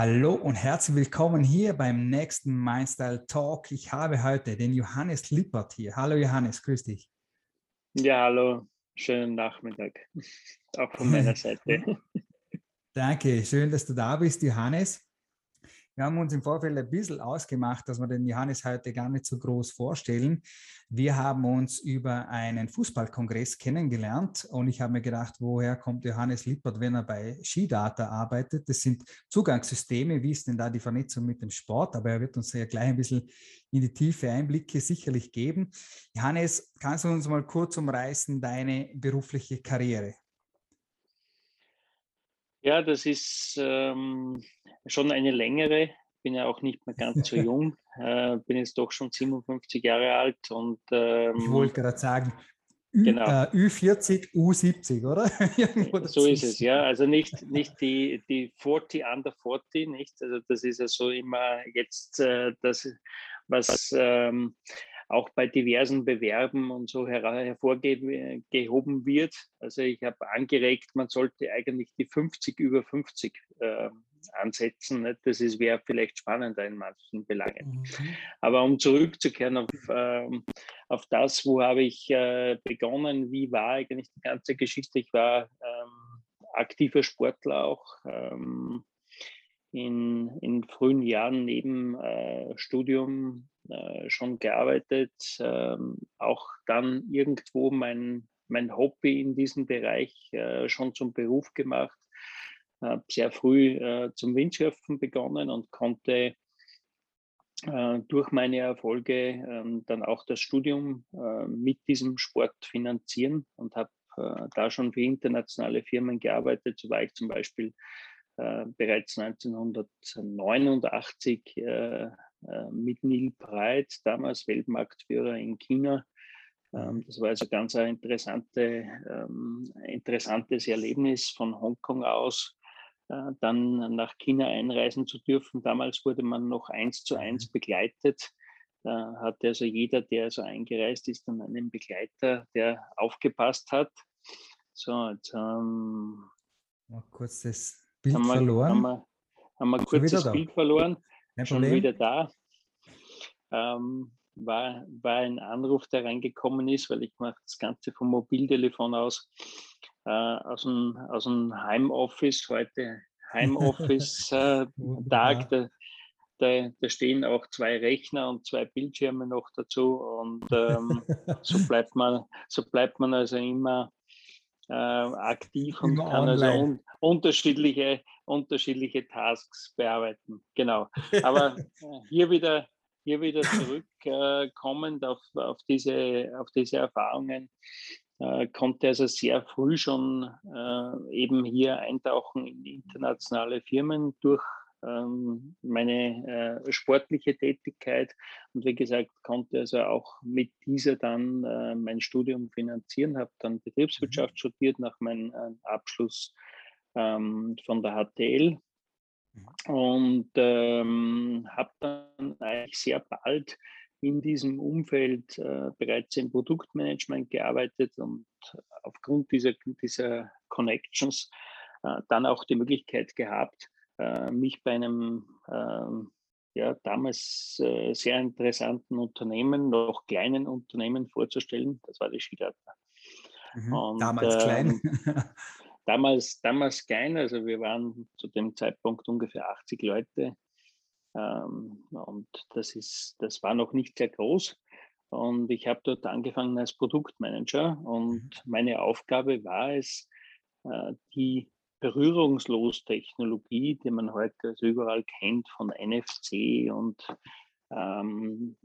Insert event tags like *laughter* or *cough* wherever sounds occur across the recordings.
Hallo und herzlich willkommen hier beim nächsten Mindstyle Talk. Ich habe heute den Johannes Lippert hier. Hallo Johannes, grüß dich. Ja, hallo, schönen Nachmittag. *laughs* Auch von meiner Seite. *laughs* Danke, schön, dass du da bist, Johannes. Wir haben uns im Vorfeld ein bisschen ausgemacht, dass wir den Johannes heute gar nicht so groß vorstellen. Wir haben uns über einen Fußballkongress kennengelernt und ich habe mir gedacht, woher kommt Johannes Lippert, wenn er bei Skidata arbeitet? Das sind Zugangssysteme, wie ist denn da die Vernetzung mit dem Sport? Aber er wird uns ja gleich ein bisschen in die tiefe Einblicke sicherlich geben. Johannes, kannst du uns mal kurz umreißen, deine berufliche Karriere? Ja, das ist ähm, schon eine längere. Bin ja auch nicht mehr ganz so *laughs* jung. Äh, bin jetzt doch schon 57 Jahre alt und ähm, ich wollte gerade sagen, Ü, genau. äh, Ü40, U70, oder? *laughs* so ist es, ja. Also nicht, nicht die, die 40 under 40, nicht? Also das ist ja so immer jetzt äh, das, was ähm, auch bei diversen Bewerben und so her hervorgehoben wird. Also ich habe angeregt, man sollte eigentlich die 50 über 50 äh, ansetzen. Nicht? Das wäre vielleicht spannender in manchen Belangen. Mhm. Aber um zurückzukehren auf, äh, auf das, wo habe ich äh, begonnen, wie war eigentlich die ganze Geschichte? Ich war ähm, aktiver Sportler auch. Ähm, in, in frühen Jahren neben äh, Studium äh, schon gearbeitet, ähm, auch dann irgendwo mein, mein Hobby in diesem Bereich äh, schon zum Beruf gemacht, sehr früh äh, zum Windsurfen begonnen und konnte äh, durch meine Erfolge ähm, dann auch das Studium äh, mit diesem Sport finanzieren und habe da schon für internationale Firmen gearbeitet. So war ich zum Beispiel bereits 1989 äh, mit Neil Breit, damals Weltmarktführer in China. Ähm, das war also ganz ein interessante, ähm, interessantes Erlebnis von Hongkong aus, äh, dann nach China einreisen zu dürfen. Damals wurde man noch eins zu eins mhm. begleitet. Da hatte also jeder, der so eingereist ist, dann einen Begleiter, der aufgepasst hat. So, jetzt ähm, mal kurz das Bild haben wir, verloren. Haben wir, haben wir kurz das Bild verloren. Kein schon Problem. wieder da. Ähm, war, war ein Anruf, der reingekommen ist, weil ich mache das Ganze vom Mobiltelefon aus, äh, aus, dem, aus dem Heimoffice, heute Heimoffice-Tag. *laughs* Äh, da, da, stehen auch zwei Rechner und zwei Bildschirme noch dazu und ähm, so, *laughs* bleibt man, so bleibt man also immer äh, aktiv und immer kann also online. also un unterschiedliche, unterschiedliche Tasks bearbeiten. Genau. Aber äh, hier wieder, hier wieder zurückkommend äh, auf, auf, diese, auf diese Erfahrungen, konnte also sehr früh schon äh, eben hier eintauchen in internationale Firmen durch ähm, meine äh, sportliche Tätigkeit und wie gesagt konnte also auch mit dieser dann äh, mein Studium finanzieren, habe dann Betriebswirtschaft mhm. studiert nach meinem äh, Abschluss ähm, von der HTL mhm. und ähm, habe dann eigentlich sehr bald in diesem Umfeld äh, bereits im Produktmanagement gearbeitet und aufgrund dieser, dieser Connections äh, dann auch die Möglichkeit gehabt, äh, mich bei einem ähm, ja, damals äh, sehr interessanten Unternehmen, noch kleinen Unternehmen vorzustellen. Das war die Skidata. Mhm, und, damals äh, klein. damals, damals klein, also wir waren zu dem Zeitpunkt ungefähr 80 Leute. Ähm, und das, ist, das war noch nicht sehr groß. Und ich habe dort angefangen als Produktmanager und mhm. meine Aufgabe war es, äh, die berührungslos Technologie, die man heute also überall kennt von NFC und ähm,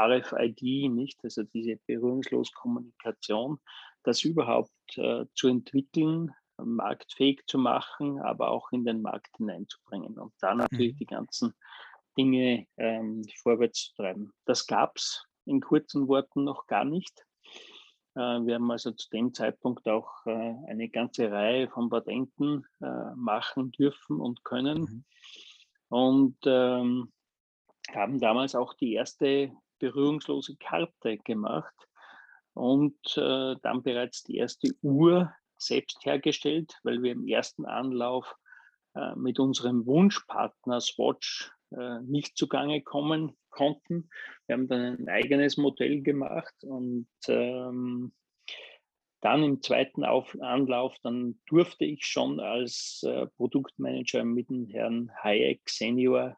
RFID, nicht? Also diese berührungslos Kommunikation, das überhaupt äh, zu entwickeln, marktfähig zu machen, aber auch in den Markt hineinzubringen und da natürlich mhm. die ganzen Dinge ähm, vorwärts zu treiben. Das gab es in kurzen Worten noch gar nicht. Äh, wir haben also zu dem Zeitpunkt auch äh, eine ganze Reihe von Patenten äh, machen dürfen und können. Mhm. Und ähm, haben damals auch die erste berührungslose Karte gemacht und äh, dann bereits die erste Uhr selbst hergestellt, weil wir im ersten Anlauf äh, mit unserem Wunschpartner Swatch äh, nicht zugange kommen konnten. Wir haben dann ein eigenes Modell gemacht und ähm, dann im zweiten Auf Anlauf, dann durfte ich schon als äh, Produktmanager mit dem Herrn Hayek Senior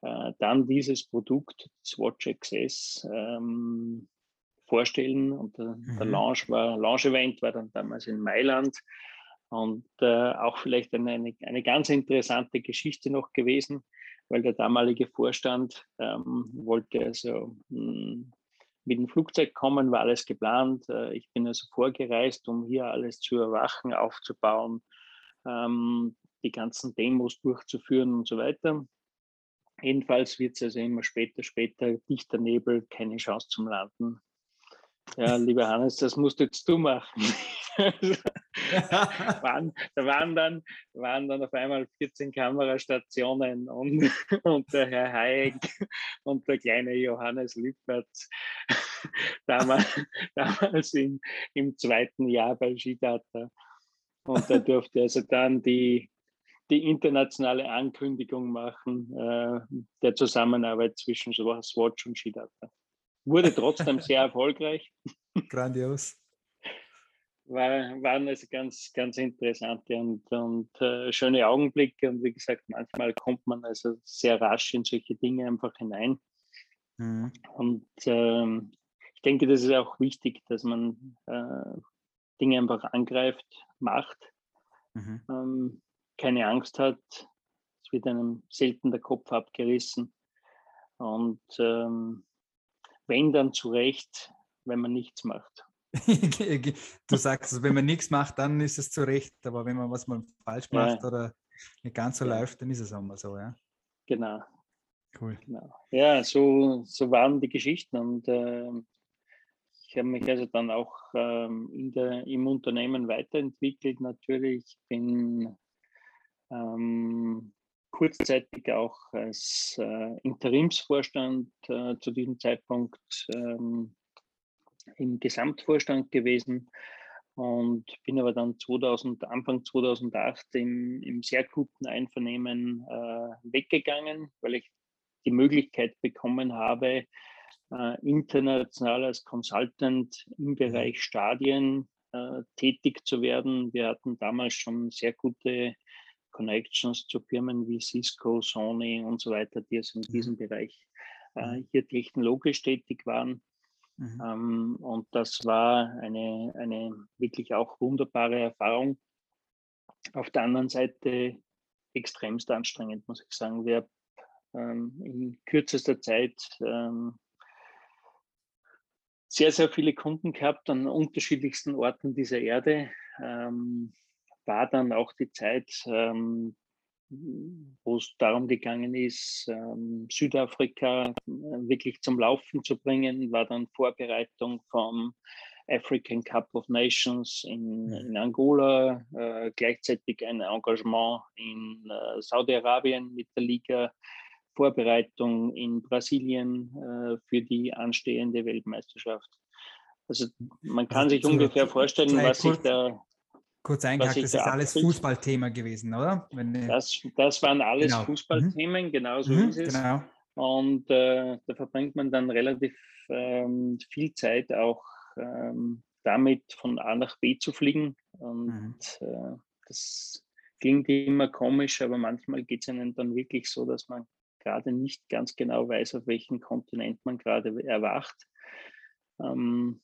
äh, dann dieses Produkt, Swatch XS, ähm, vorstellen. Und der, mhm. der Launch war, Launch-Event war dann damals in Mailand. Und äh, auch vielleicht eine, eine, eine, ganz interessante Geschichte noch gewesen, weil der damalige Vorstand ähm, wollte also mh, hm, mit dem Flugzeug kommen, war alles geplant. Äh, ich bin also vorgereist, um hier alles zu überwachen, aufzubauen, ähm, die ganzen Demos durchzuführen und so weiter. Jedenfalls wird es also immer später, später, dichter Nebel, keine Chance zum Landen. Ja, lieber Hannes, das musst jetzt du machen. *laughs* waren, da waren dann, waren dann auf einmal 14 Kamerastationen und, und der Herr Hayek und der kleine Johannes Lippert *laughs* damals, damals in, im zweiten Jahr bei Skidata. Und da durfte also dann die, die internationale Ankündigung machen äh, der Zusammenarbeit zwischen Swatch und Skidata. Wurde trotzdem sehr erfolgreich. *laughs* Grandios war, waren also ganz, ganz interessante und, und äh, schöne Augenblicke. Und wie gesagt, manchmal kommt man also sehr rasch in solche Dinge einfach hinein. Mhm. Und ähm, ich denke, das ist auch wichtig, dass man äh, Dinge einfach angreift, macht, mhm. ähm, keine Angst hat. Es wird einem selten der Kopf abgerissen. Und ähm, wenn dann zu Recht, wenn man nichts macht. *laughs* du sagst, wenn man nichts macht, dann ist es zu Recht, aber wenn man was mal falsch macht ja. oder nicht ganz so ja. läuft, dann ist es auch mal so, ja. Genau. Cool. Genau. Ja, so, so waren die Geschichten und äh, ich habe mich also dann auch ähm, in der, im Unternehmen weiterentwickelt. Natürlich bin ähm, kurzzeitig auch als äh, Interimsvorstand äh, zu diesem Zeitpunkt ähm, im Gesamtvorstand gewesen und bin aber dann 2000, Anfang 2008 im, im sehr guten Einvernehmen äh, weggegangen, weil ich die Möglichkeit bekommen habe, äh, international als Consultant im mhm. Bereich Stadien äh, tätig zu werden. Wir hatten damals schon sehr gute Connections zu Firmen wie Cisco, Sony und so weiter, die also in mhm. diesem Bereich äh, mhm. hier technologisch tätig waren. Mhm. Ähm, und das war eine, eine wirklich auch wunderbare Erfahrung. Auf der anderen Seite extremst anstrengend, muss ich sagen. Wir ähm, in kürzester Zeit ähm, sehr, sehr viele Kunden gehabt an unterschiedlichsten Orten dieser Erde. Ähm, war dann auch die Zeit, ähm, wo es darum gegangen ist, ähm, Südafrika äh, wirklich zum Laufen zu bringen, war dann Vorbereitung vom African Cup of Nations in, mhm. in Angola, äh, gleichzeitig ein Engagement in äh, Saudi-Arabien mit der Liga, Vorbereitung in Brasilien äh, für die anstehende Weltmeisterschaft. Also man kann also sich ungefähr vorstellen, was sich da Kurz eingehakt, das ist alles Fußballthema gewesen, oder? Wenn, das, das waren alles genau. Fußballthemen, genau so mhm, ist es. Genau. Und äh, da verbringt man dann relativ ähm, viel Zeit auch ähm, damit, von A nach B zu fliegen. Und mhm. äh, das klingt immer komisch, aber manchmal geht es einem dann wirklich so, dass man gerade nicht ganz genau weiß, auf welchem Kontinent man gerade erwacht. Ähm,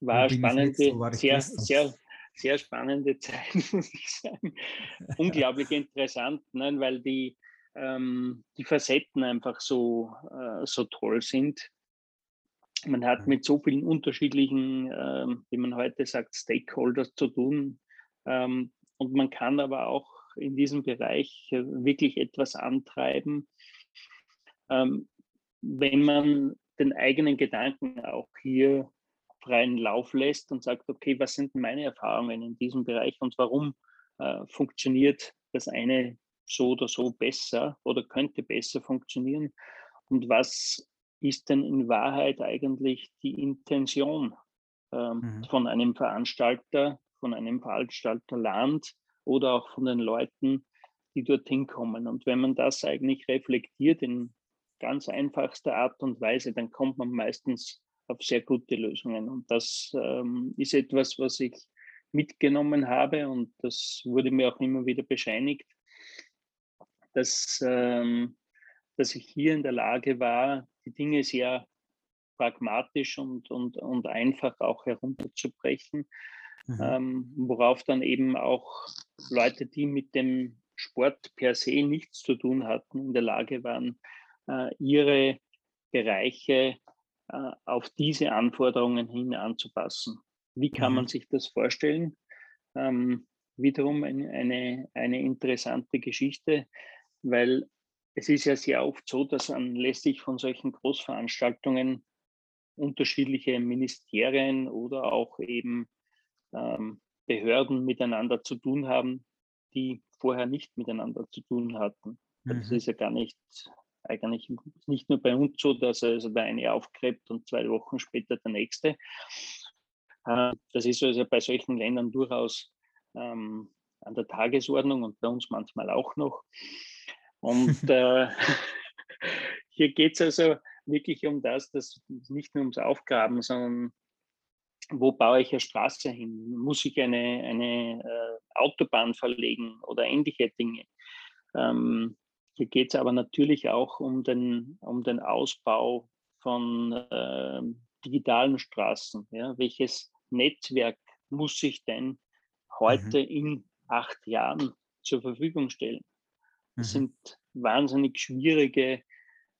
war spannend, so sehr, sehr, sehr spannende *laughs* Zeit, muss ich sagen. *laughs* Unglaublich interessant, ne? weil die, ähm, die Facetten einfach so, äh, so toll sind. Man hat mhm. mit so vielen unterschiedlichen, ähm, wie man heute sagt, Stakeholders zu tun. Ähm, und man kann aber auch in diesem Bereich äh, wirklich etwas antreiben, ähm, wenn man den eigenen Gedanken auch hier freien Lauf lässt und sagt, okay, was sind meine Erfahrungen in diesem Bereich und warum äh, funktioniert das eine so oder so besser oder könnte besser funktionieren und was ist denn in Wahrheit eigentlich die Intention ähm, mhm. von einem Veranstalter, von einem Veranstalterland oder auch von den Leuten, die dorthin kommen. Und wenn man das eigentlich reflektiert in ganz einfachster Art und Weise, dann kommt man meistens auf sehr gute Lösungen. Und das ähm, ist etwas, was ich mitgenommen habe und das wurde mir auch immer wieder bescheinigt, dass, ähm, dass ich hier in der Lage war, die Dinge sehr pragmatisch und, und, und einfach auch herunterzubrechen, mhm. ähm, worauf dann eben auch Leute, die mit dem Sport per se nichts zu tun hatten, in der Lage waren, äh, ihre Bereiche auf diese Anforderungen hin anzupassen. Wie kann man mhm. sich das vorstellen? Ähm, wiederum eine, eine, interessante Geschichte, weil es ist ja sehr oft so, dass anlässlich von solchen Großveranstaltungen unterschiedliche Ministerien oder auch eben ähm, Behörden miteinander zu tun haben, die vorher nicht miteinander zu tun hatten. Mhm. Das ist ja gar nicht eigentlich nicht nur bei uns so, dass also der eine aufgräbt und zwei Wochen später der nächste. Äh, das ist also bei solchen Ländern durchaus ähm, an der Tagesordnung und bei uns manchmal auch noch. Und *laughs* äh, *laughs* hier geht es also wirklich um das, dass nicht nur ums Aufgraben, sondern wo baue ich eine Straße hin? Muss ich eine, eine äh, Autobahn verlegen oder ähnliche Dinge? Ähm, hier geht es aber natürlich auch um den, um den Ausbau von äh, digitalen Straßen. Ja? Welches Netzwerk muss ich denn heute mhm. in acht Jahren zur Verfügung stellen? Das mhm. sind wahnsinnig schwierige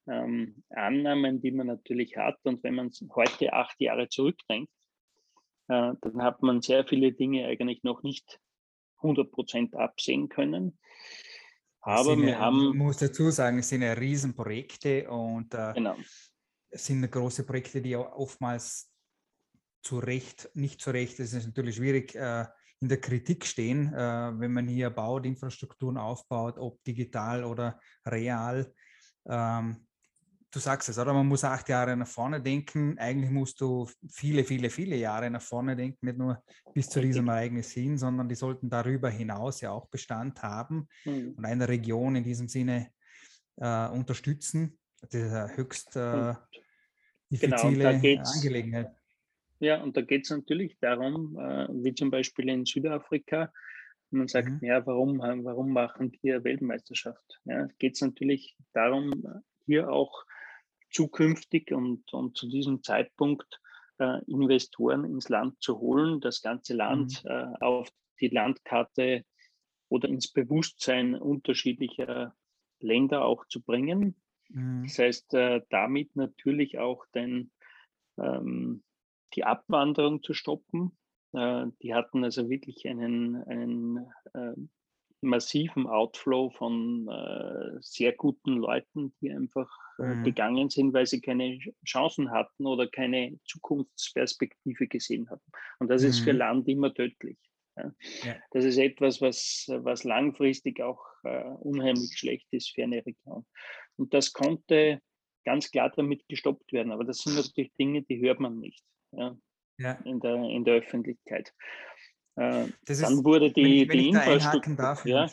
ähm, Annahmen, die man natürlich hat. Und wenn man heute acht Jahre zurückdenkt, äh, dann hat man sehr viele Dinge eigentlich noch nicht 100 Prozent absehen können. Aber wir haben. Ich muss dazu sagen, es sind ja Riesenprojekte und äh, genau. es sind große Projekte, die oftmals zu Recht, nicht zu Recht, es ist natürlich schwierig, äh, in der Kritik stehen, äh, wenn man hier baut, Infrastrukturen aufbaut, ob digital oder real. Ähm, du sagst es, oder? Man muss acht Jahre nach vorne denken. Eigentlich musst du viele, viele, viele Jahre nach vorne denken, nicht nur bis zu diesem Ereignis hin, sondern die sollten darüber hinaus ja auch Bestand haben mhm. und eine Region in diesem Sinne äh, unterstützen. Das ist eine höchst äh, diffizile genau, Angelegenheit. Ja, und da geht es natürlich darum, äh, wie zum Beispiel in Südafrika, man sagt, mhm. ja, warum, warum machen eine Weltmeisterschaft? Ja, geht es natürlich darum, hier auch zukünftig und, und zu diesem Zeitpunkt äh, Investoren ins Land zu holen, das ganze Land mhm. äh, auf die Landkarte oder ins Bewusstsein unterschiedlicher Länder auch zu bringen. Mhm. Das heißt, äh, damit natürlich auch den, ähm, die Abwanderung zu stoppen. Äh, die hatten also wirklich einen, einen äh, massiven Outflow von äh, sehr guten Leuten, die einfach äh, mhm. gegangen sind, weil sie keine Chancen hatten oder keine Zukunftsperspektive gesehen hatten. Und das mhm. ist für mhm. Land immer tödlich. Ja. Ja. Das ist etwas, was, was langfristig auch äh, unheimlich schlecht ist für eine Region. Und das konnte ganz klar damit gestoppt werden. Aber das sind natürlich Dinge, die hört man nicht ja, In, der, in der Öffentlichkeit. Äh, das dann ist, wurde die, wenn ich, wenn die einhaken darf, ja.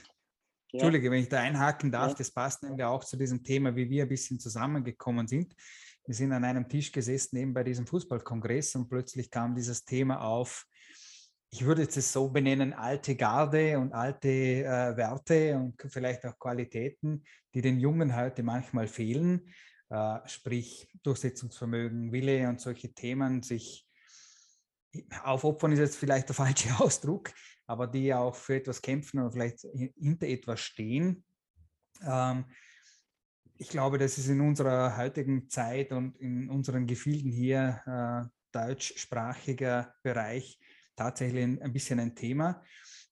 Entschuldige, wenn ich da einhaken darf, ja. das passt nämlich auch zu diesem Thema, wie wir ein bisschen zusammengekommen sind. Wir sind an einem Tisch gesessen, eben bei diesem Fußballkongress und plötzlich kam dieses Thema auf, ich würde es so benennen, alte Garde und alte äh, Werte und vielleicht auch Qualitäten, die den Jungen heute manchmal fehlen, äh, sprich Durchsetzungsvermögen, Wille und solche Themen, sich aufopfern ist jetzt vielleicht der *laughs* falsche Ausdruck, aber die auch für etwas kämpfen oder vielleicht hinter etwas stehen. Ähm, ich glaube, das ist in unserer heutigen Zeit und in unseren Gefilden hier äh, deutschsprachiger Bereich tatsächlich ein, bisschen ein Thema.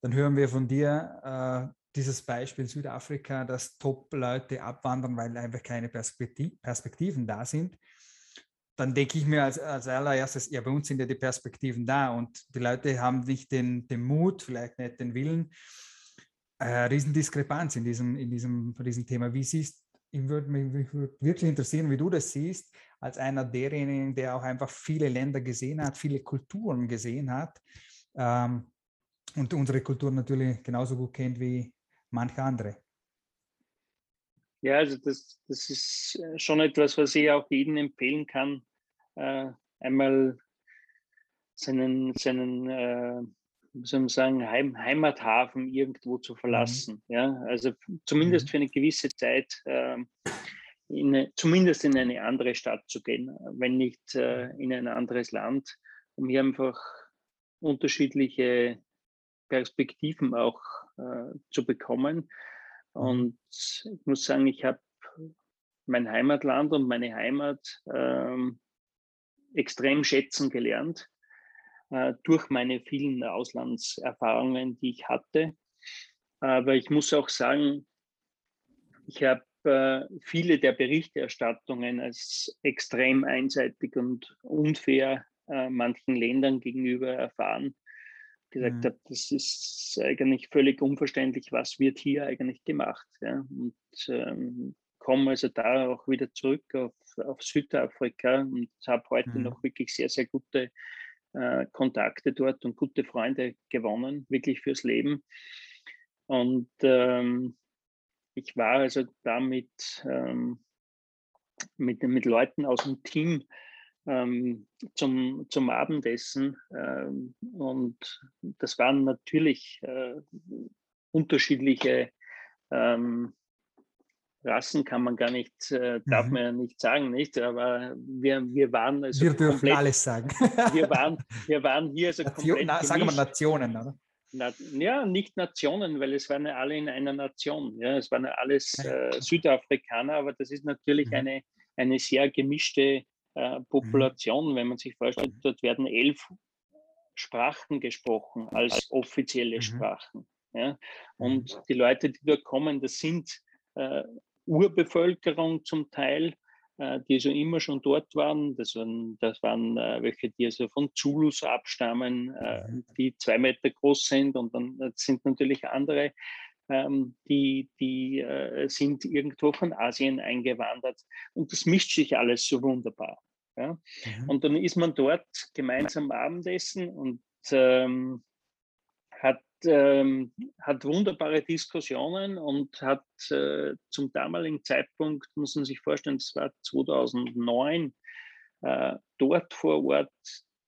Dann hören wir von dir äh, dieses Beispiel Südafrika, dass Top-Leute abwandern, weil einfach keine Perspektiv Perspektiven da sind dann denke ich mir als, als allererstes, ja, bei uns sind ja die Perspektiven da und die Leute haben nicht den, den Mut, vielleicht nicht den Willen. Äh, Riesendiskrepanz in diesem, in diesem, diesem Thema. Wie siehst ich würde mich wirklich interessieren, wie du das siehst, als einer derjenigen, der auch einfach viele Länder gesehen hat, viele Kulturen gesehen hat ähm, und unsere Kultur natürlich genauso gut kennt wie manche andere. Ja, also das, das ist äh, schon etwas, was ich auch jedem empfehlen kann, einmal seinen, seinen äh, wie soll man sagen, Heim, Heimathafen irgendwo zu mhm. verlassen. Mhm. Ja, also zumindest mhm. für eine gewisse Zeit, äh, in, zumindest in eine andere Stadt zu gehen, wenn nicht äh, in ein anderes Land, um hier einfach unterschiedliche Perspektiven auch äh, zu bekommen. Mhm. Und ich muss sagen, ich habe mein Heimatland und meine Heimat ähm, extrem schätzen gelernt äh, durch meine vielen Auslandserfahrungen, die ich hatte. Aber ich muss auch sagen, ich habe äh, viele der Berichterstattungen als extrem einseitig und unfair äh, manchen Ländern gegenüber erfahren. Gesagt mhm. habe, das ist eigentlich völlig unverständlich, was wird hier eigentlich gemacht. Ja? Und ähm, komme also da auch wieder zurück auf, auf Südafrika und habe heute mhm. noch wirklich sehr, sehr gute äh, Kontakte dort und gute Freunde gewonnen, wirklich fürs Leben. Und ähm, ich war also damit ähm, mit, mit Leuten aus dem Team ähm, zum, zum Abendessen. Ähm, und das waren natürlich äh, unterschiedliche ähm, Rassen kann man gar nicht, äh, darf mhm. man ja nicht sagen, nicht? Aber wir, wir waren also. Wir dürfen komplett, alles sagen. wir, waren, *laughs* wir waren hier also Nation, komplett. Na, sagen wir Nationen, oder? Na, ja, nicht Nationen, weil es waren ja alle in einer Nation. Ja, es waren ja alles äh, Südafrikaner, aber das ist natürlich mhm. eine, eine sehr gemischte äh, Population, mhm. wenn man sich vorstellt, dort werden elf Sprachen gesprochen als offizielle mhm. Sprachen. Ja? Und mhm. die Leute, die dort kommen, das sind äh, Urbevölkerung zum Teil, äh, die so immer schon dort waren. Das waren, das waren äh, welche, die also von Zulus abstammen, äh, die zwei Meter groß sind und dann sind natürlich andere, ähm, die, die sind irgendwo von Asien eingewandert. Und das mischt sich alles so wunderbar. Ja? Und dann ist man dort gemeinsam Abendessen und ähm, ähm, hat wunderbare Diskussionen und hat äh, zum damaligen Zeitpunkt, muss man sich vorstellen, das war 2009, äh, dort vor Ort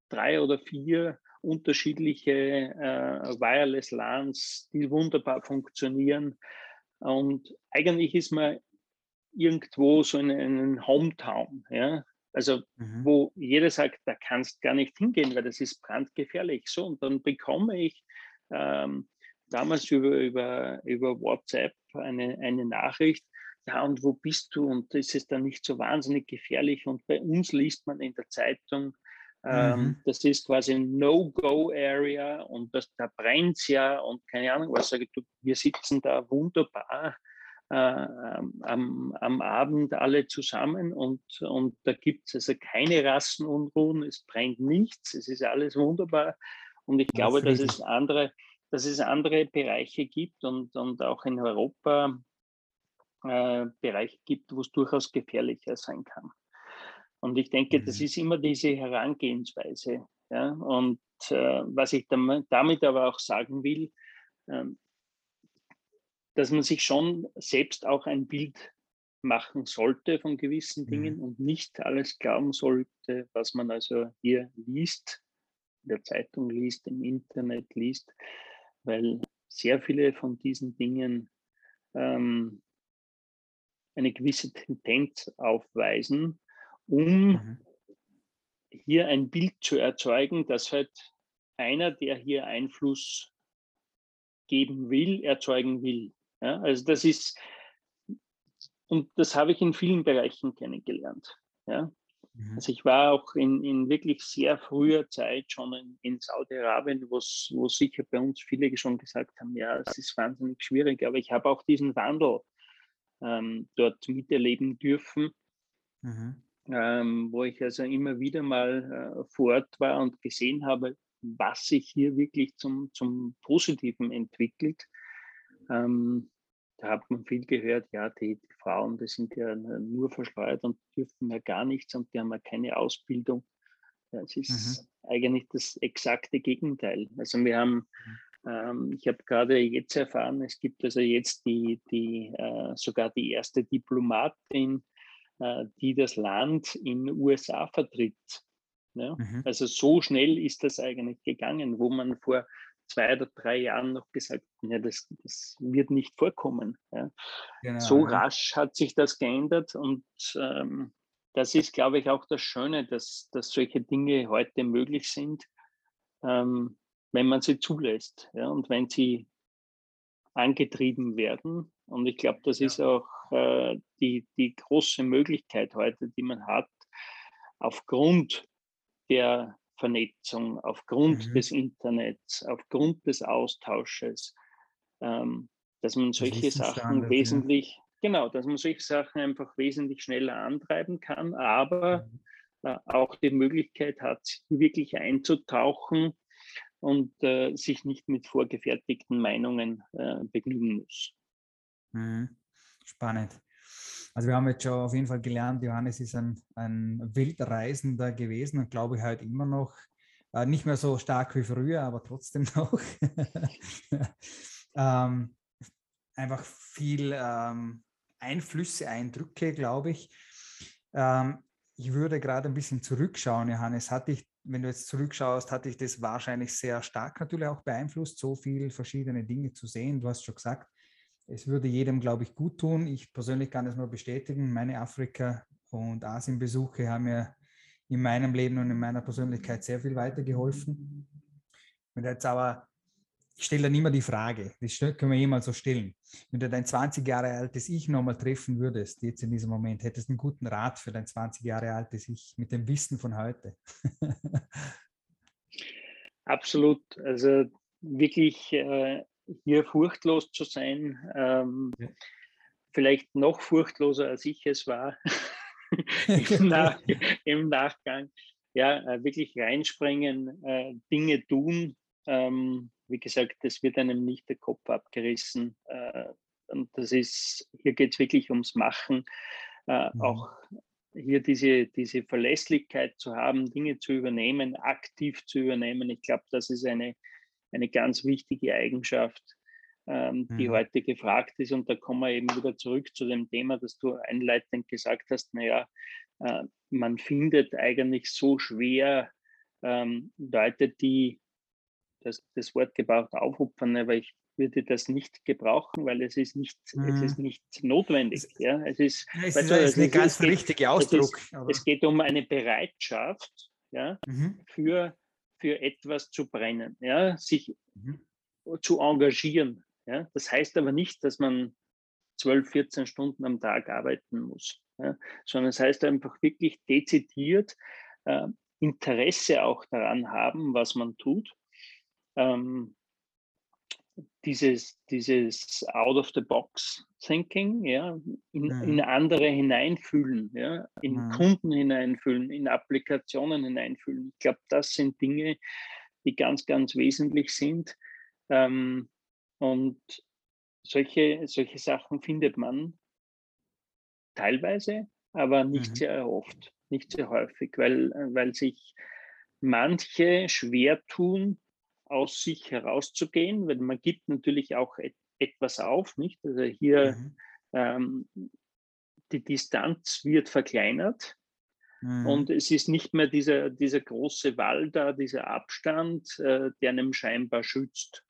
drei oder vier unterschiedliche äh, Wireless LANs, die wunderbar funktionieren. Und eigentlich ist man irgendwo so in einem Hometown, ja, also mhm. wo jeder sagt, da kannst gar nicht hingehen, weil das ist brandgefährlich. So, und dann bekomme ich ähm, damals über, über, über WhatsApp eine, eine Nachricht, ja, und wo bist du? Und ist es dann nicht so wahnsinnig gefährlich? Und bei uns liest man in der Zeitung, ähm, mhm. das ist quasi ein No-Go-Area und das, da brennt es ja und keine Ahnung was. Sage du, wir sitzen da wunderbar äh, am, am Abend alle zusammen und, und da gibt es also keine Rassenunruhen, es brennt nichts, es ist alles wunderbar. Und ich glaube, dass es andere, dass es andere Bereiche gibt und, und auch in Europa äh, Bereiche gibt, wo es durchaus gefährlicher sein kann. Und ich denke, das mhm. ist immer diese Herangehensweise. Ja? Und äh, was ich damit aber auch sagen will, äh, dass man sich schon selbst auch ein Bild machen sollte von gewissen Dingen mhm. und nicht alles glauben sollte, was man also hier liest in der Zeitung liest, im Internet liest, weil sehr viele von diesen Dingen ähm, eine gewisse Tendenz aufweisen, um mhm. hier ein Bild zu erzeugen, dass halt einer, der hier Einfluss geben will, erzeugen will. Ja, also das ist, und das habe ich in vielen Bereichen kennengelernt. Ja, Mhm. Also ich war auch in, in wirklich sehr früher Zeit schon in, in Saudi-Arabien, wo sicher bei uns viele schon gesagt haben, ja, es ist wahnsinnig schwierig, aber ich habe auch diesen Wandel ähm, dort miterleben dürfen, mhm. ähm, wo ich also immer wieder mal äh, vor Ort war und gesehen habe, was sich hier wirklich zum, zum Positiven entwickelt. Ähm, hat man viel gehört, ja, die, die, Frauen, die sind ja nur verschleiert und dürfen ja gar nichts und die haben ja keine Ausbildung. Ja, es ist mhm. eigentlich das exakte Gegenteil. Also wir haben Ähm, ich habe gerade jetzt erfahren, es gibt also jetzt die, die äh, sogar die erste Diplomatin, äh, die das Land in den USA vertritt. Ja? Mhm. Also so schnell ist das eigentlich gegangen, wo man vor zwei oder drei Jahren noch gesagt, ja, das, das wird nicht vorkommen. Ja. Genau, so ja. rasch hat sich das geändert und ähm, das ist, glaube ich, auch das Schöne, dass, dass solche Dinge heute möglich sind, ähm, wenn man sie zulässt ja, und wenn sie angetrieben werden. Und ich glaube, das ja. ist auch äh, die, die große Möglichkeit heute, die man hat, aufgrund der Vernetzung, aufgrund mhm. des Internets, aufgrund des Austausches, ähm, dass man solche Sachen wesentlich, ja. genau, dass man solche Sachen einfach wesentlich schneller antreiben kann, aber mhm. äh, auch die Möglichkeit hat, wirklich einzutauchen und äh, sich nicht mit vorgefertigten Meinungen äh, begnügen muss. Mhm. Spannend. Also wir haben jetzt schon auf jeden Fall gelernt, Johannes ist ein, ein Wildreisender gewesen und glaube ich halt immer noch, äh, nicht mehr so stark wie früher, aber trotzdem *laughs* noch. ähm, einfach viel ähm, Einflüsse, Eindrücke, glaube ich. Ähm, ich würde gerade ein bisschen zurückschauen, Johannes. Hatte ich, wenn du jetzt zurückschaust, hatte ich das wahrscheinlich sehr stark natürlich auch beeinflusst, so viele verschiedene Dinge zu sehen. Du hast schon gesagt, es würde jedem, glaube ich, gut tun. Ich persönlich kann es nur bestätigen. Meine Afrika- und Asienbesuche haben mir in meinem Leben und in meiner Persönlichkeit sehr viel weitergeholfen. Und jetzt aber, ich stelle dann immer die Frage, das können wir jemals so stellen. Wenn du dein 20 Jahre altes Ich nochmal treffen würdest, jetzt in diesem Moment, hättest du einen guten Rat für dein 20 Jahre altes Ich mit dem Wissen von heute? *laughs* Absolut. Also wirklich äh, hier furchtlos zu sein. Ähm, ja. Vielleicht noch furchtloser, als ich es war *laughs* Im, Nach im, Nachgang. Ja, äh, wirklich reinspringen, äh, Dinge tun. Ähm, wie gesagt, das wird einem nicht der Kopf abgerissen. Äh, und das ist, hier geht es wirklich ums Machen. Äh, mhm. Auch hier diese, diese Verlässlichkeit zu haben, Dinge zu übernehmen, aktiv zu übernehmen. Ich glaube, das ist eine, eine ganz wichtige Eigenschaft, ähm, die mhm. heute gefragt ist. Und da kommen wir eben wieder zurück zu dem Thema, das du einleitend gesagt hast. Naja, äh, man findet eigentlich so schwer ähm, Leute, die das, das Wort gebraucht aufopfern, aber ich würde das nicht gebrauchen, weil es ist nicht, mhm. es ist nicht notwendig. Ja, es ist, es ist, du, ist ein ganz richtiger Ausdruck. Es, ist, es, geht um eine Bereitschaft ja, mhm. für für etwas zu brennen, ja, sich mhm. zu engagieren. Ja. Das heißt aber nicht, dass man 12, 14 Stunden am Tag arbeiten muss, ja, sondern es das heißt einfach wirklich dezidiert äh, Interesse auch daran haben, was man tut. Ähm, dieses, dieses Out-of-the-Box-Thinking, ja, in, ja. in, andere hineinfühlen, ja, in ja. Kunden hineinfühlen, in Applikationen hineinfühlen. Ich glaube, das sind Dinge, die ganz, ganz wesentlich sind. Ähm, und solche, solche Sachen findet man teilweise, aber nicht mhm. sehr oft, nicht sehr häufig, weil, weil sich manche schwer tun, aus sich herauszugehen, weil man gibt natürlich auch et etwas auf, nicht? Also hier mhm. ähm, die Distanz wird verkleinert mhm. und es ist nicht mehr dieser, dieser große Wall da, dieser Abstand, äh, der einem scheinbar schützt.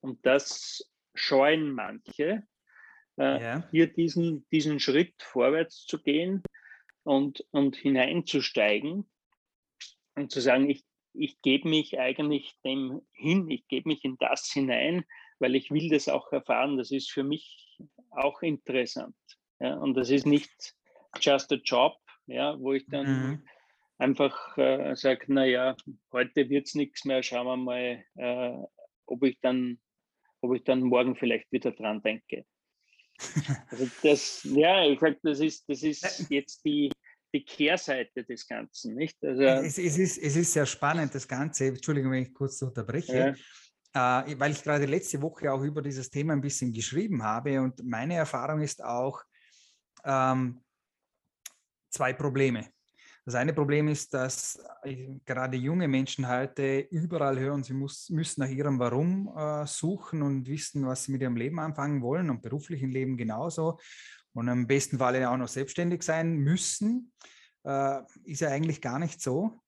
Und das scheuen manche, äh, ja. hier diesen, diesen Schritt vorwärts zu gehen und, und hineinzusteigen und zu sagen, ich ich gebe mich eigentlich dem hin, ich gebe mich in das hinein, weil ich will das auch erfahren. Das ist für mich auch interessant. Ja? Und das ist nicht just a job, ja, wo ich dann mhm. einfach äh, sage, naja, heute wird es nichts mehr, schauen wir mal, äh, ob, ich dann, ob ich dann morgen vielleicht wieder dran denke. *laughs* Also das, ja, ich sage, das ist, das ist jetzt die, die Kehrseite des Ganzen, nicht? Also, es, es, ist, es ist sehr spannend, das Ganze. Entschuldigung, wenn ich kurz unterbreche. Ja. Äh, weil ich gerade letzte Woche auch über dieses Thema ein bisschen geschrieben habe und meine Erfahrung ist auch ähm, zwei Probleme. Das eine Problem ist, dass gerade junge Menschen heute überall hören, sie muss, müssen nach ihrem Warum äh, suchen und wissen, was sie mit ihrem Leben anfangen wollen und beruflichen Leben genauso. Und im besten Falle auch noch selbstständig sein müssen. Äh, ist ja eigentlich gar nicht so.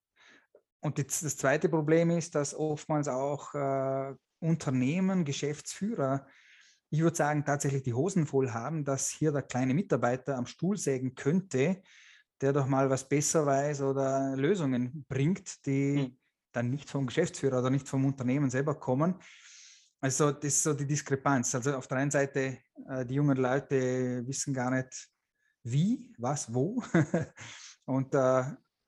Und das, das zweite Problem ist, dass oftmals auch äh, Unternehmen, Geschäftsführer, ich würde sagen, tatsächlich die Hosen voll haben, dass hier der kleine Mitarbeiter am Stuhl sägen könnte, der doch mal was besser weiß oder Lösungen bringt, die hm. dann nicht vom Geschäftsführer oder nicht vom Unternehmen selber kommen. Also das ist so die Diskrepanz. Also auf der einen Seite, äh, die jungen Leute wissen gar nicht, wie, was, wo. *laughs* Und äh,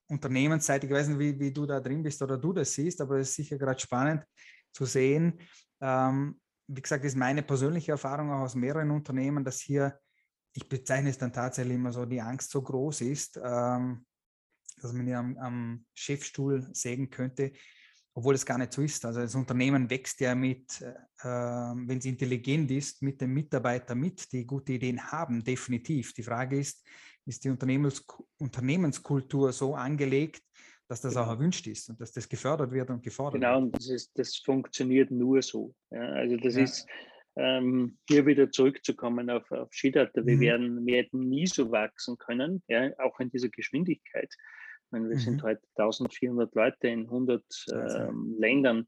unternehmensseitig, ich weiß nicht, wie, wie du da drin bist oder du das siehst, aber es ist sicher gerade spannend zu sehen. Ähm, wie gesagt, ist meine persönliche Erfahrung auch aus mehreren Unternehmen, dass hier ich bezeichne es dann tatsächlich immer so, die Angst so groß ist, ähm, dass man ja am, am, Chefstuhl sägen könnte, obwohl es gar nicht so ist. Also das Unternehmen wächst ja mit, äh, wenn es intelligent ist, mit dem Mitarbeiter mit, die gute Ideen haben, definitiv. Die Frage ist, ist die Unternehmens Unternehmenskultur so angelegt, dass das auch genau. erwünscht ist und dass das gefördert wird und gefordert genau, wird. Genau, das, ist, das funktioniert nur so. Ja, also das ja. ist ähm, hier wieder zurückzukommen auf, auf Skidata. Wir mhm. werden, werden nie so wachsen können, ja, auch in dieser Geschwindigkeit. Meine, wir mhm. sind heute 1400 Leute in 100 ähm, Ländern.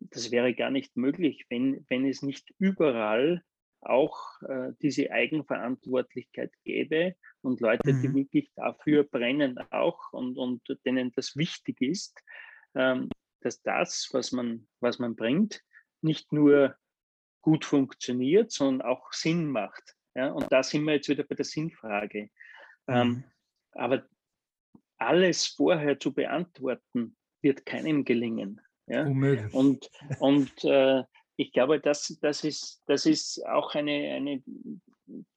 Das wäre gar nicht möglich, wenn, wenn es nicht überall auch äh, diese Eigenverantwortlichkeit gäbe und Leute, mhm. die wirklich dafür brennen auch und, und denen das wichtig ist, ähm, dass das, was man, was man bringt, nicht nur gut funktioniert, sondern auch Sinn macht. Ja? Und da sind wir jetzt wieder bei der Sinnfrage. Ähm, mhm. Ähm, aber alles vorher zu beantworten, wird keinem gelingen. Ja? Unmöglich. Und, und äh, ich glaube, das, das, ist, das ist auch eine, eine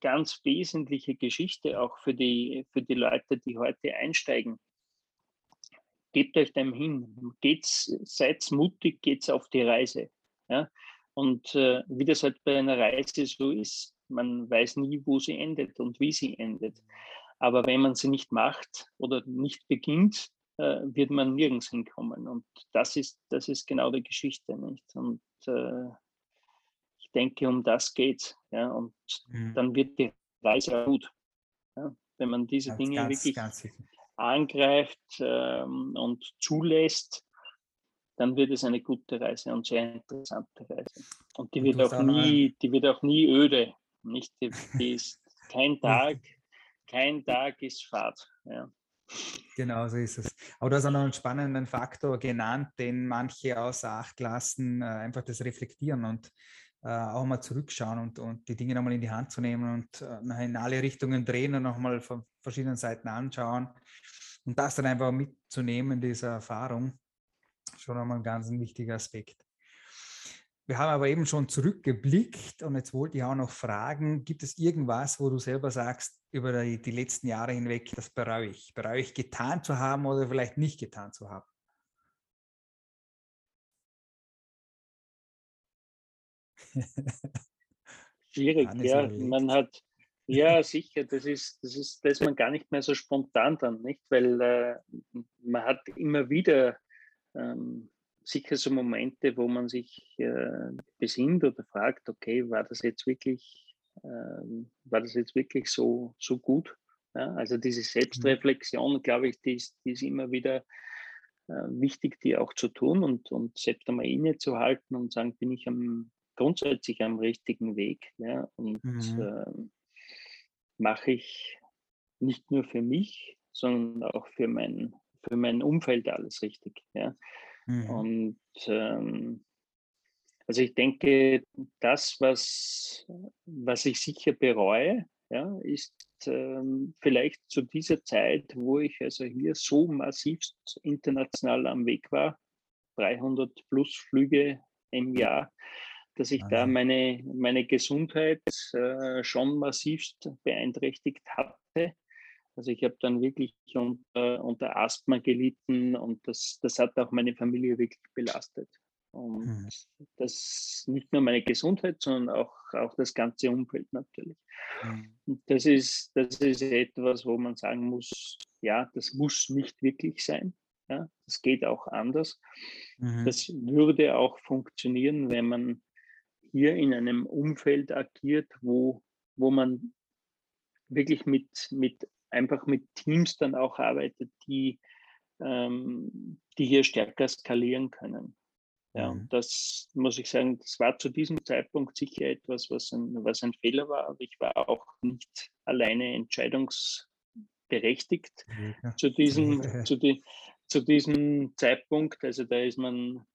ganz wesentliche Geschichte auch für die, für die Leute, die heute einsteigen. Gebt euch dem hin, geht's, seid mutig, geht's auf die Reise. Ja? Und äh, wie das halt bei einer Reise so ist, man weiß nie, wo sie endet und wie sie endet. Aber wenn man sie nicht macht oder nicht beginnt, äh, wird man nirgends hinkommen. Und das ist, das ist genau die Geschichte, nicht? Und äh, ich denke, um das geht's. Ja? Und mhm. dann wird die Reise gut. Ja? Wenn man diese ganz, Dinge ganz, wirklich ganz angreift ähm, und zulässt, dann wird es eine gute Reise und sehr interessante Reise. Und die wird auch nie, die wird auch nie öde. Nicht, die, die ist kein *laughs* Tag, kein Tag ist Fahrt. Ja. Genau so ist es. Aber du hast auch noch einen spannenden Faktor genannt, den manche außer Acht lassen, äh, einfach das Reflektieren und äh, auch mal zurückschauen und, und die Dinge nochmal in die Hand zu nehmen und äh, in alle Richtungen drehen und nochmal von verschiedenen Seiten anschauen und das dann einfach mitzunehmen, diese Erfahrung schon einmal ein ganz wichtiger Aspekt. Wir haben aber eben schon zurückgeblickt und jetzt wollte ich auch noch fragen, gibt es irgendwas, wo du selber sagst, über die, die letzten Jahre hinweg, das bereue ich, bereue ich getan zu haben oder vielleicht nicht getan zu haben? *laughs* Schwierig, ja. Man hat, ja, sicher, das ist, das ist, das man gar nicht mehr so spontan dann, nicht? Weil äh, man hat immer wieder ähm, sicher so Momente, wo man sich äh, besinnt oder fragt, okay, war das jetzt wirklich, ähm, war das jetzt wirklich so, so gut? Ja, also diese Selbstreflexion, glaube ich, die ist, die ist immer wieder äh, wichtig, die auch zu tun und, und selbst einmal innezuhalten und sagen, bin ich am, grundsätzlich am richtigen Weg? Ja, und mhm. äh, mache ich nicht nur für mich, sondern auch für mein, für mein Umfeld alles richtig. Ja. Mhm. Und ähm, also ich denke, das, was, was ich sicher bereue, ja, ist ähm, vielleicht zu dieser Zeit, wo ich also hier so massivst international am Weg war, 300 plus Flüge im Jahr, dass ich da meine, meine Gesundheit äh, schon massivst beeinträchtigt hatte. Also ich habe dann wirklich unter, unter Asthma gelitten und das, das hat auch meine Familie wirklich belastet. Und mhm. das nicht nur meine Gesundheit, sondern auch, auch das ganze Umfeld natürlich. Mhm. Und das ist, das ist etwas, wo man sagen muss, ja, das muss nicht wirklich sein. Ja, das geht auch anders. Mhm. Das würde auch funktionieren, wenn man hier in einem Umfeld agiert, wo, wo man wirklich mit, mit einfach mit Teams dann auch arbeitet, die, ähm, die hier stärker skalieren können. Ja, und mhm. das muss ich sagen, das war zu diesem Zeitpunkt sicher etwas, was ein, was ein Fehler war. Aber ich war auch nicht alleine entscheidungsberechtigt ja. zu, diesem, *laughs* zu, die, zu diesem Zeitpunkt. Also da ist man,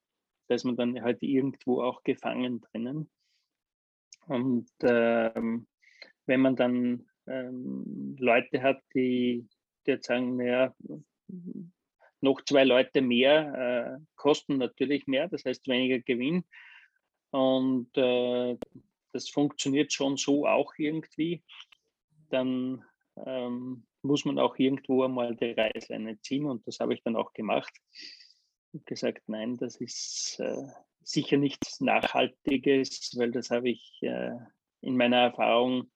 da ist man dann halt irgendwo auch gefangen drinnen. Und ähm, wenn man dann ähm, Leute hat, die, die jetzt sagen, naja, noch zwei Leute mehr äh, kosten natürlich mehr, das heißt weniger Gewinn. Und äh, das funktioniert schon so auch irgendwie. Dann ähm, muss man auch irgendwo einmal die Reißleine ziehen und das habe ich dann auch gemacht. Und gesagt, nein, das ist äh, sicher nichts Nachhaltiges, weil das habe ich äh, in meiner Erfahrung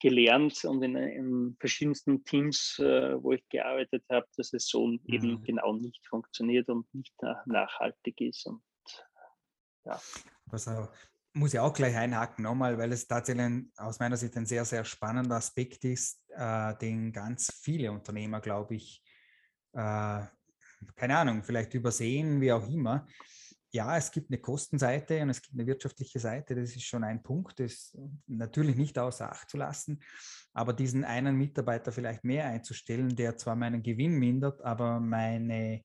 gelernt und in, in verschiedensten Teams, äh, wo ich gearbeitet habe, dass es so mhm. eben genau nicht funktioniert und nicht nachhaltig ist. Und ja. Auch, muss ich auch gleich einhaken nochmal, weil es tatsächlich aus meiner Sicht ein sehr, sehr spannender Aspekt ist, äh, den ganz viele Unternehmer, glaube ich, äh, keine Ahnung, vielleicht übersehen, wie auch immer ja, es gibt eine Kostenseite und es gibt eine wirtschaftliche Seite, das ist schon ein Punkt, das ist natürlich nicht außer Acht zu lassen, aber diesen einen Mitarbeiter vielleicht mehr einzustellen, der zwar meinen Gewinn mindert, aber meine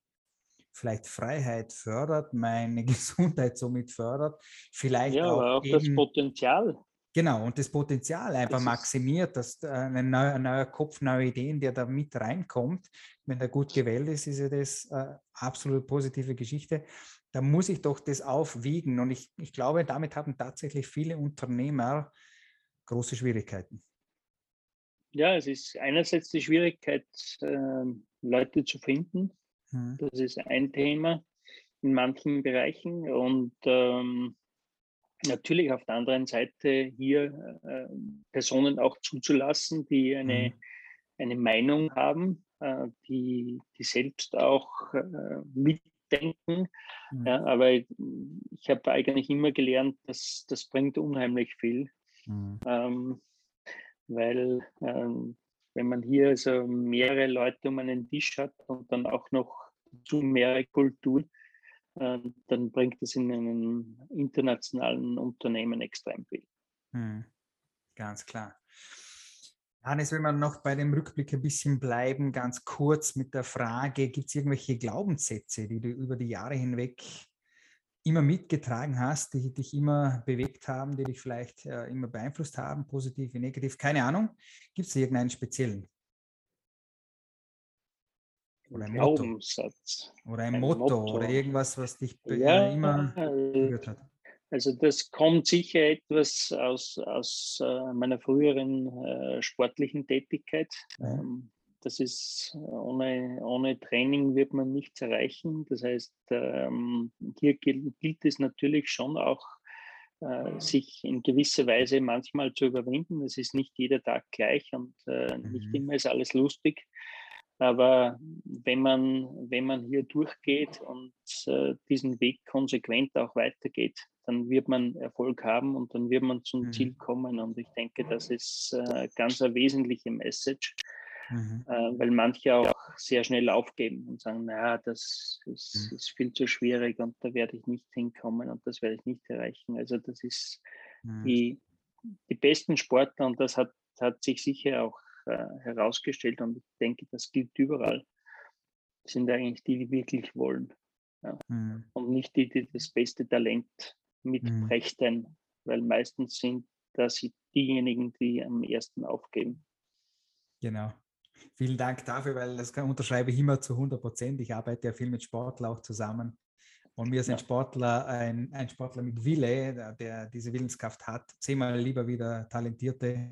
vielleicht Freiheit fördert, meine *laughs* Gesundheit somit fördert, vielleicht ja, auch, auch das Potenzial. Genau, und das Potenzial einfach das maximiert, dass ein neuer, ein neuer, Kopf, neue Ideen, der da mit reinkommt, wenn er gut gewählt ist, ist ja das äh, absolut positive Geschichte da muss ich doch das aufwiegen. Und ich, ich glaube, damit haben tatsächlich viele Unternehmer große Schwierigkeiten. Ja, es ist einerseits die Schwierigkeit, ähm, Leute zu finden. Hm. Das ist ein Thema in manchen Bereichen. Und ähm, natürlich auf der anderen Seite hier äh, Personen auch zuzulassen, die eine, hm. eine Meinung haben, äh, die, die selbst auch äh, mit denken. Mhm. Ja, aber ich, ich habe eigentlich immer gelernt, dass das bringt unheimlich viel. Mhm. Ähm, weil ähm, wenn man hier also mehrere Leute um einen Tisch hat und dann auch noch zu mehrere Kulturen, äh, dann bringt es in einem internationalen Unternehmen extrem viel. Mhm. Ganz klar. Hannes, wenn wir noch bei dem Rückblick ein bisschen bleiben, ganz kurz mit der Frage, gibt es irgendwelche Glaubenssätze, die du über die Jahre hinweg immer mitgetragen hast, die dich immer bewegt haben, die dich vielleicht äh, immer beeinflusst haben, positiv wie negativ? Keine Ahnung. Gibt es irgendeinen speziellen? Oder ein Glaubenssatz. Motto. Oder ein, ein Motto, Motto, oder irgendwas, was dich ja, immer berührt hat. Also das kommt sicher etwas aus, aus äh, meiner früheren äh, sportlichen Tätigkeit. Ähm, das ist ohne, ohne Training wird man nichts erreichen. Das heißt, ähm, hier gilt, gilt, es natürlich schon auch, äh, sich in gewisser Weise manchmal zu überwinden. Es ist nicht jeder Tag gleich und äh, mhm. nicht immer ist alles lustig. Aber wenn man, wenn man hier durchgeht und äh, diesen Weg konsequent auch weitergeht, dann wird man Erfolg haben und dann wird man zum mhm. Ziel kommen. Und ich denke, das ist äh, ganz eine wesentliche Message, mhm. äh, weil manche auch sehr schnell aufgeben und sagen, naja, das ist, mhm. ist, viel zu schwierig und da werde ich nicht hinkommen und das werde ich nicht erreichen. Also das ist mhm. die, die besten Sportler und das hat, hat sich sicher auch herausgestellt und ich denke, das gilt überall, sind eigentlich die, die wirklich wollen. Ja. Mhm. Und nicht die, die das beste Talent mitbrächten, mhm. weil meistens sind das diejenigen, die am ersten aufgeben. Genau. Vielen Dank dafür, weil das unterschreibe ich immer zu 100 Prozent. Ich arbeite ja viel mit Sportlern auch zusammen. Und mir ist ein Sportler, ein, ein Sportler mit Wille, der diese Willenskraft hat, zehnmal lieber wieder talentierte,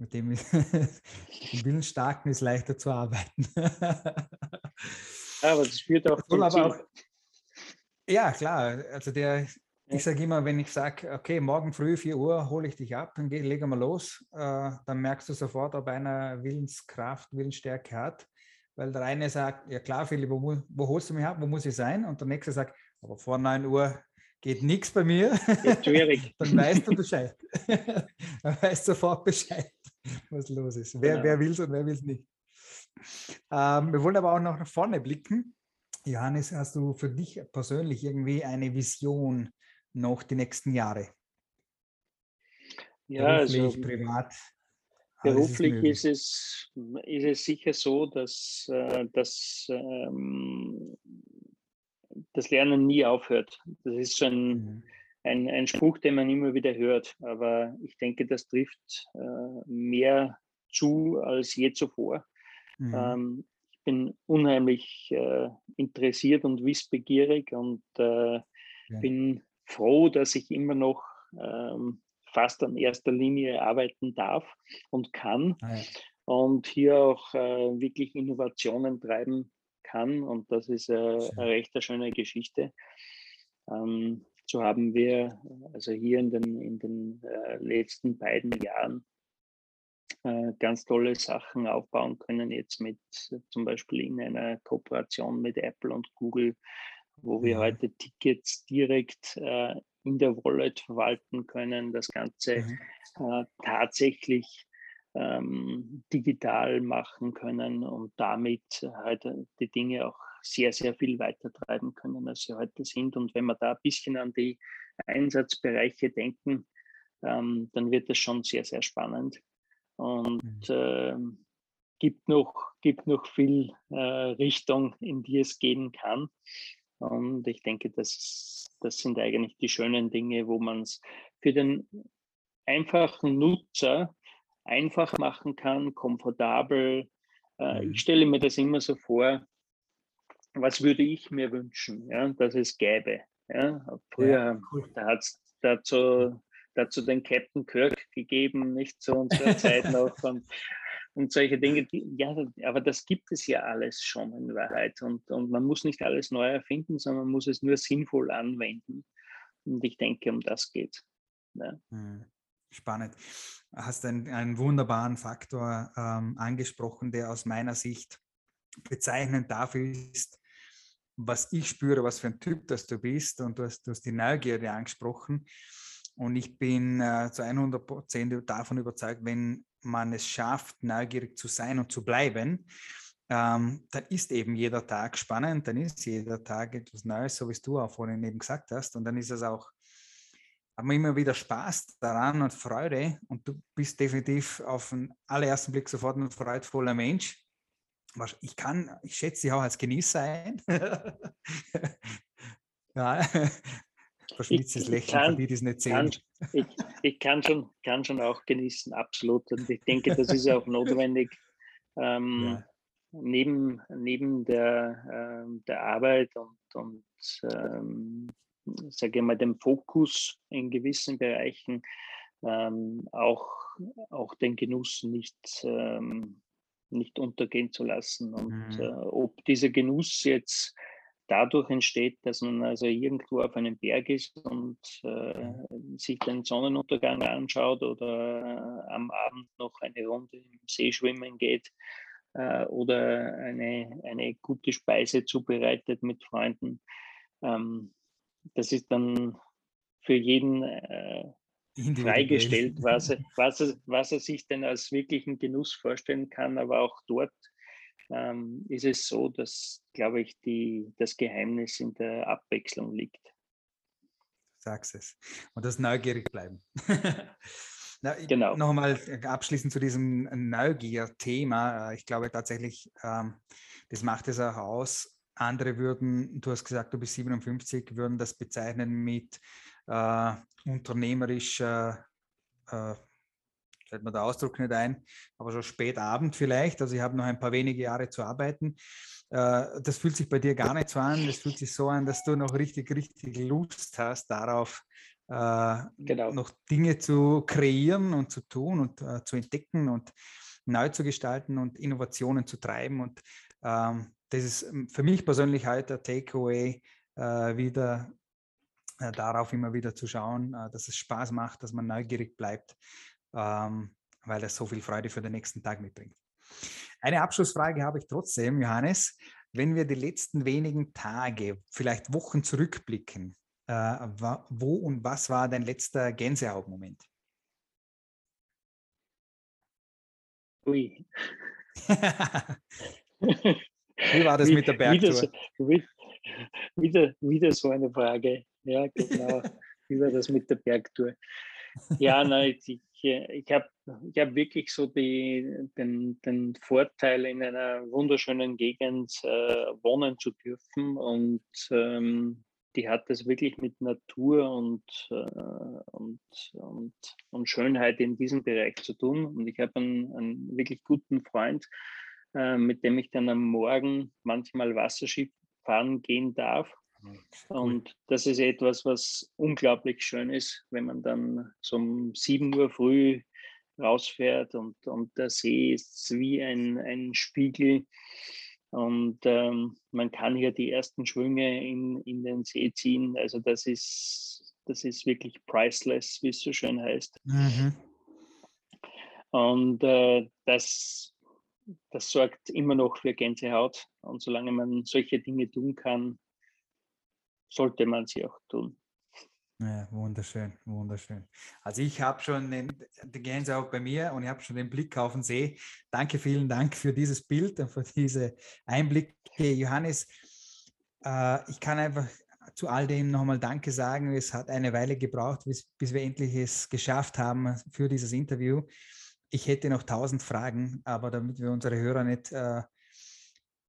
mit dem *laughs* Willensstarken ist leichter zu arbeiten. aber das führt auch, Ziel. Auch, Ja, klar. Also der, ich sage immer, wenn ich sage, okay, morgen früh 4 Uhr hole ich dich ab, dann legen wir los, äh, dann merkst du sofort, ob einer Willenskraft, Willensstärke hat. Weil der eine sagt, ja klar, Philipp, wo, wo holst du mich ab, wo muss ich sein? Und der nächste sagt, aber vor 9 Uhr geht nichts bei mir. schwierig. *laughs* dann weißt du Bescheid. *laughs* dann weißt du sofort Bescheid, was los ist. Wer, genau. wer will es und wer will es nicht. Ähm, wir wollen aber auch noch nach vorne blicken. Johannes, hast du für dich persönlich irgendwie eine Vision noch die nächsten Jahre? Ja, beruflich, also privat. Beruflich ist, es, ist es sicher so, dass, äh, dass ähm, das Lernen nie aufhört. Das ist so ein, mhm. Ein, ein, Spruch, den man immer wieder hört. Aber ich denke, das trifft äh, mehr zu als je zuvor. Mhm. Ähm, ich bin unheimlich äh, interessiert und wissbegierig und äh, ja. bin froh, dass ich immer noch ähm, fast an erster Linie arbeiten darf und kann. Ah, ja. Und hier auch äh, wirklich Innovationen treiben kann. Und das ist äh, eine recht schöne Geschichte. Ähm, so haben wir also hier in den, in den äh, letzten beiden Jahren äh, ganz tolle Sachen aufbauen können, jetzt mit zum Beispiel in einer Kooperation mit Apple und Google, wo wir mhm. heute Tickets direkt äh, in der Wallet verwalten können, das Ganze mhm. äh, tatsächlich ähm, digital machen können und damit halt die Dinge auch sehr, sehr viel weiter treiben können, als sie heute sind. Und wenn wir da ein bisschen an die Einsatzbereiche denken, ähm, dann wird das schon sehr, sehr spannend und mhm. äh, gibt, noch, gibt noch viel äh, Richtung, in die es gehen kann. Und ich denke, das, das sind eigentlich die schönen Dinge, wo man es für den einfachen Nutzer einfach machen kann, komfortabel. Äh, mhm. Ich stelle mir das immer so vor, was würde ich mir wünschen, ja, dass es gäbe. Ja? Früher, ja, cool. da hat es dazu, dazu den Captain Kirk gegeben, nicht zu unserer Zeit noch. Und, und solche Dinge, die, ja, aber das gibt es ja alles schon in Wahrheit. Und, und man muss nicht alles neu erfinden, sondern man muss es nur sinnvoll anwenden. Und ich denke, um das geht. Ja. Mhm. Spannend. Du hast einen, einen wunderbaren Faktor ähm, angesprochen, der aus meiner Sicht bezeichnend dafür ist, was ich spüre, was für ein Typ das du bist. Und du hast, du hast die Neugierde angesprochen. Und ich bin äh, zu 100 Prozent davon überzeugt, wenn man es schafft, neugierig zu sein und zu bleiben, ähm, dann ist eben jeder Tag spannend, dann ist jeder Tag etwas Neues, so wie du auch vorhin eben gesagt hast. Und dann ist es auch haben wir immer wieder Spaß daran und Freude. Und du bist definitiv auf den allerersten Blick sofort ein freudvoller Mensch. Ich kann, ich schätze dich auch als Genießer ein. *laughs* ja, *laughs* verschmitztes Lächeln kann, für die, die es nicht sehen. Kann, ich, ich kann, schon, kann schon auch genießen, absolut. Und ich denke, das ist auch notwendig. Ähm, *laughs* ja. Neben, neben der, ähm, der Arbeit und, und ähm, sage ich mal, dem Fokus in gewissen Bereichen ähm, auch, auch den Genuss nicht, ähm, nicht untergehen zu lassen. Und mhm. äh, ob dieser Genuss jetzt dadurch entsteht, dass man also irgendwo auf einem Berg ist und äh, sich den Sonnenuntergang anschaut oder äh, am Abend noch eine Runde im See schwimmen geht äh, oder eine, eine gute Speise zubereitet mit Freunden. Ähm, das ist dann für jeden äh, freigestellt, *laughs* was er, was, er, was er sich denn als wirklichen Genuss vorstellen kann. Aber auch dort ähm, ist es so, dass, glaube ich, die, das Geheimnis in der Abwechslung liegt. Sagst es. Und das neugierig bleiben. *laughs* Na, genau. Noch einmal abschließend zu diesem Neugier-Thema. Ich glaube tatsächlich, ähm, das macht es auch aus, andere würden, du hast gesagt, du bist 57, würden das bezeichnen mit äh, unternehmerischer, äh, fällt mir der Ausdruck nicht ein, aber schon spät Abend vielleicht. Also ich habe noch ein paar wenige Jahre zu arbeiten. Äh, das fühlt sich bei dir gar nicht so an. Das fühlt sich so an, dass du noch richtig, richtig Lust hast darauf, äh, genau. noch Dinge zu kreieren und zu tun und äh, zu entdecken und neu zu gestalten und Innovationen zu treiben. Und ähm, das ist ähm, für mich persönlich halt der Takeaway, äh, äh, wieder äh, darauf immer wieder zu schauen, äh, dass es Spaß macht, dass man neugierig bleibt, ähm, weil das so viel Freude für den nächsten Tag mitbringt. Eine Abschlussfrage habe ich trotzdem, Johannes. Wenn wir die letzten wenigen Tage, vielleicht Wochen zurückblicken, äh, wo und was war dein letzter Gänsehautmoment? Ui. *laughs* Wie war das wie, mit der Bergtour? Wieder so, wie, *laughs* wieder, wieder so eine Frage. Ja, genau. Wie war das mit der Bergtour? Ja, nein, ich, ich habe ich hab wirklich so die, den, den Vorteil, in einer wunderschönen Gegend äh, wohnen zu dürfen und ähm, die hat es wirklich mit Natur und, äh, und, und, und, Schönheit in diesem Bereich zu tun. Und ich habe einen, einen, wirklich guten Freund, äh, mit dem ich dann am Morgen manchmal Wasserschiff fahren gehen darf. Und das ist etwas, was unglaublich schön ist, wenn man dann so um 7 Uhr früh rausfährt und, und der See ist wie ein, ein Spiegel. Und ähm, man kann hier die ersten Schwünge in, in den See ziehen. Also das ist, das ist wirklich priceless, wie es so schön heißt. Mhm. Und äh, das, das sorgt immer noch für Gänsehaut. Und solange man solche Dinge tun kann, sollte man sie auch tun. Ja, wunderschön, wunderschön. Also ich habe schon den, die Gänsehaut bei mir und ich habe schon den Blick auf den See. Danke, vielen Dank für dieses Bild und für diese Einblicke, Johannes. Äh, ich kann einfach zu all dem nochmal Danke sagen. Es hat eine Weile gebraucht, bis, bis wir endlich es geschafft haben für dieses Interview. Ich hätte noch tausend Fragen, aber damit wir unsere Hörer nicht äh,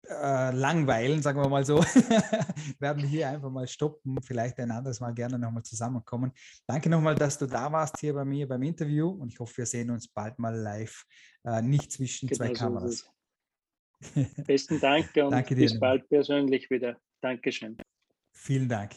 äh, langweilen, sagen wir mal so, *laughs* werden wir hier einfach mal stoppen, vielleicht ein anderes Mal gerne nochmal zusammenkommen. Danke nochmal, dass du da warst hier bei mir beim Interview und ich hoffe, wir sehen uns bald mal live, äh, nicht zwischen genau zwei Kameras. Besten Dank *laughs* und Danke bis bald persönlich wieder. Dankeschön. Vielen Dank.